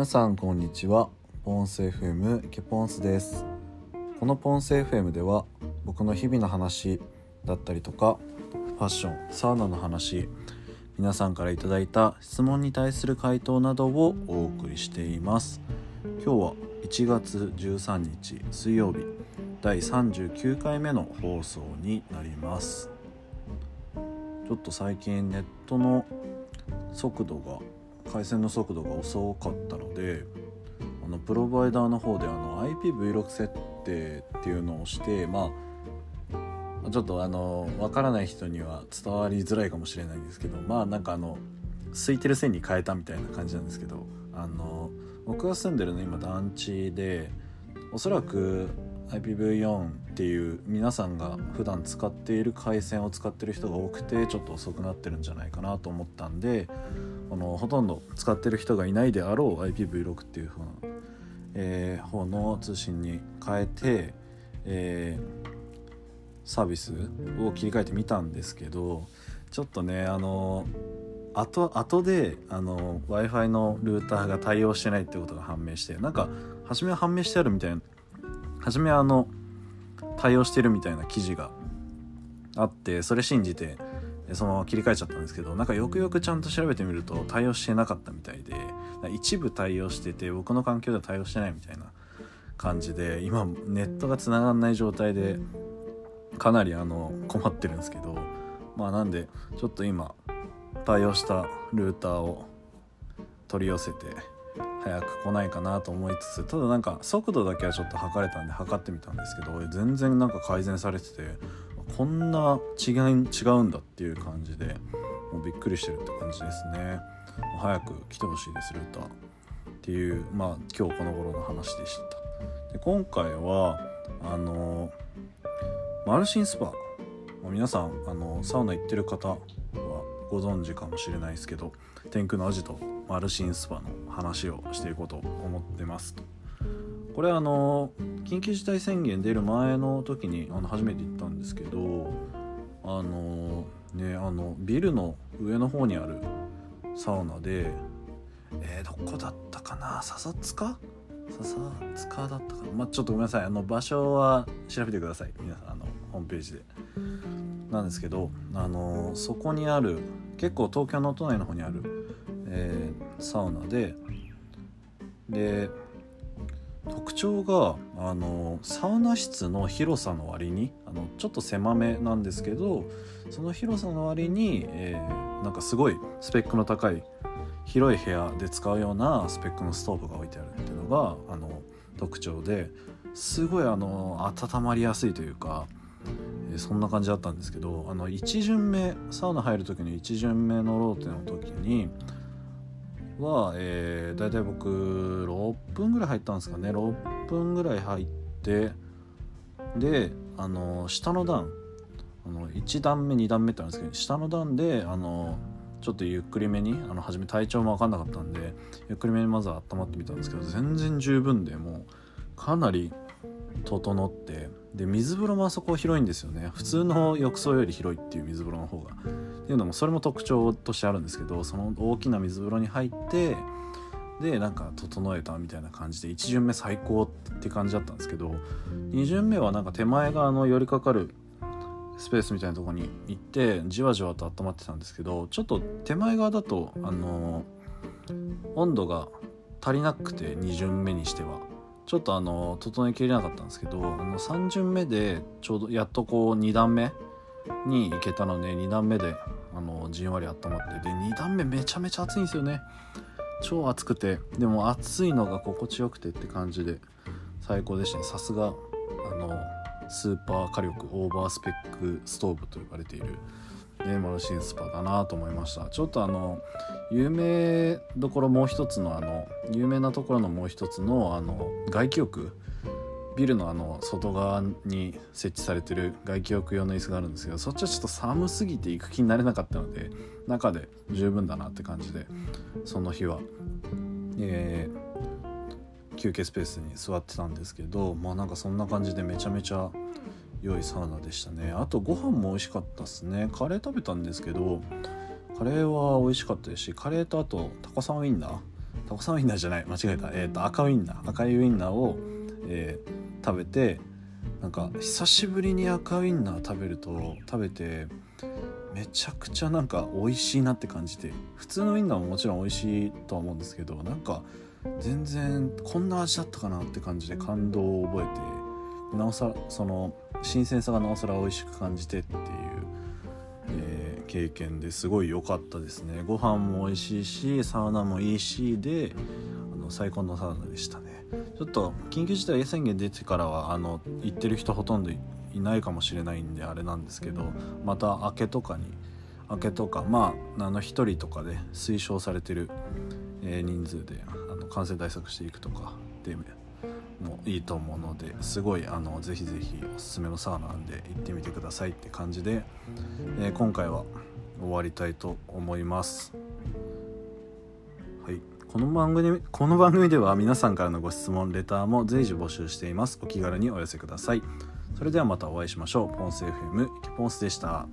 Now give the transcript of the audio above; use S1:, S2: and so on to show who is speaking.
S1: 皆さんこんにちは。ポンス FM ケポンスです。このポンス FM では僕の日々の話だったりとかファッションサウナの話皆さんから頂いた質問に対する回答などをお送りしています。今日は1月13日水曜日第39回目の放送になります。ちょっと最近ネットの速度が回線の速度が遅かったのであのプロバイダーの方であの IPv6 設定っていうのをしてまあちょっとあの分からない人には伝わりづらいかもしれないんですけどまあなんかあの空いてる線に変えたみたいな感じなんですけどあの僕が住んでるの今団地でおそらく IPv4 っていう皆さんが普段使っている回線を使ってる人が多くてちょっと遅くなってるんじゃないかなと思ったんでこのほとんど使ってる人がいないであろう IPv6 っていう方の、えー、方の通信に変えて、えー、サービスを切り替えてみたんですけどちょっとねあの後後で w i f i のルーターが対応してないってことが判明してなんか初めは判明してあるみたいな初めはあの対応してるみたいな記事があってそれ信じてそのまま切り替えちゃったんですけどなんかよくよくちゃんと調べてみると対応してなかったみたいで一部対応してて僕の環境では対応してないみたいな感じで今ネットが繋がんない状態でかなりあの困ってるんですけどまあなんでちょっと今対応したルーターを取り寄せて早く来ないかなと思いつつただなんか速度だけはちょっと測れたんで測ってみたんですけど全然なんか改善されててこんな違い違うんだっていう感じでもうびっくりしてるって感じですね。早く来てほしいですルーターっていうまあ今日この頃の話でした。で今回はあのマルシンスパ皆さんあのサウナ行ってる方はご存知かもしれないですけど天空のアジトマルシンスパの話をしていこうと思ってますと。これあの緊急事態宣言出る前の時にあの初めて行ったんですけどあのねあのビルの上の方にあるサウナでえー、どこだったかな？笹塚笹塚だったかな？まあちょっとごめんなさい。あの場所は調べてください。皆さんあのホームページで。なんですけどあのそこにある結構東京の都内の方にあるえー、サウナでで特徴があのサウナ室の広さの割にあのちょっと狭めなんですけどその広さの割に、えー、なんかすごいスペックの高い広い部屋で使うようなスペックのストーブが置いてあるっていうのがあの特徴ですごいあの温まりやすいというか、えー、そんな感じだったんですけどあの1巡目サウナ入る時の1巡目のローテの時には、えー、大体僕6分ぐらい入ったんですかね。6分ぐらい入ってであの下の段あの1段目2段目ってあるんですけど下の段であのちょっとゆっくりめにあの初め体調も分かんなかったんでゆっくりめにまずは温まってみたんですけど全然十分でもうかなり整ってで水風呂もあそこ広いんですよね。普通の浴槽より広いっていう水風呂の方が。っていうのもそれも特徴としてあるんですけどその大きな水風呂に入ってでなんか整えたみたいな感じで1巡目最高って感じだったんですけど2巡目はなんか手前側の寄りかかるスペースみたいなとこに行ってじわじわと温まってたんですけどちょっと手前側だとあの温度が足りなくて2巡目にしては。ちょっとあの整えきれなかったんですけどあの3巡目でちょうどやっとこう2段目に行けたので2段目であのじんわり温まってで2段目めちゃめちゃ暑いんですよね。超暑くてでも暑いのが心地よくてって感じで最高でしたね。さすがあのスーパー火力オーバースペックストーブと呼ばれているね、マルシンスパだなと思いました。ちょっとあの有名どころもう一つのあの有名なところのもう一つのあの外気浴ビルのあの外側に設置されてる外気浴用の椅子があるんですけどそっちはちょっと寒すぎて行く気になれなかったので中で十分だなって感じでその日は、えー、休憩スペースに座ってたんですけどまあなんかそんな感じでめちゃめちゃ良いサウナでしたね。あとご飯も美味しかったっすね。カレー食べたんですけどカレーは美味しかったですしカレーとあとタコさんウインナー。タコさんウインナーじゃない。間違えた、えーと、赤ウインナー。赤いウインナーを、えー、食べてなんか久しぶりに赤ウインナー食べると食べてめちゃくちゃなんか美味しいなって感じて普通のウインナーももちろん美味しいとは思うんですけどなんか全然こんな味だったかなって感じで感動を覚えてなおさらその新鮮さがなおさら美味しく感じてっていう、えー、経験ですごい良かったですね。ご飯も美味しいしサウナもいいしで最高のサウナでしたねちょっと緊急事態宣言出てからはあの行ってる人ほとんどいないかもしれないんであれなんですけどまた明けとかに明けとかまああの1人とかで推奨されてる、えー、人数であの感染対策していくとかでもいいと思うのですごいあのぜひぜひおすすめのサウナなんで行ってみてくださいって感じで、えー、今回は終わりたいと思います。はいこの番組この番組では皆さんからのご質問レターも随時募集しています。お気軽にお寄せください。それではまたお会いしましょう。ポンス FM ポンスでした。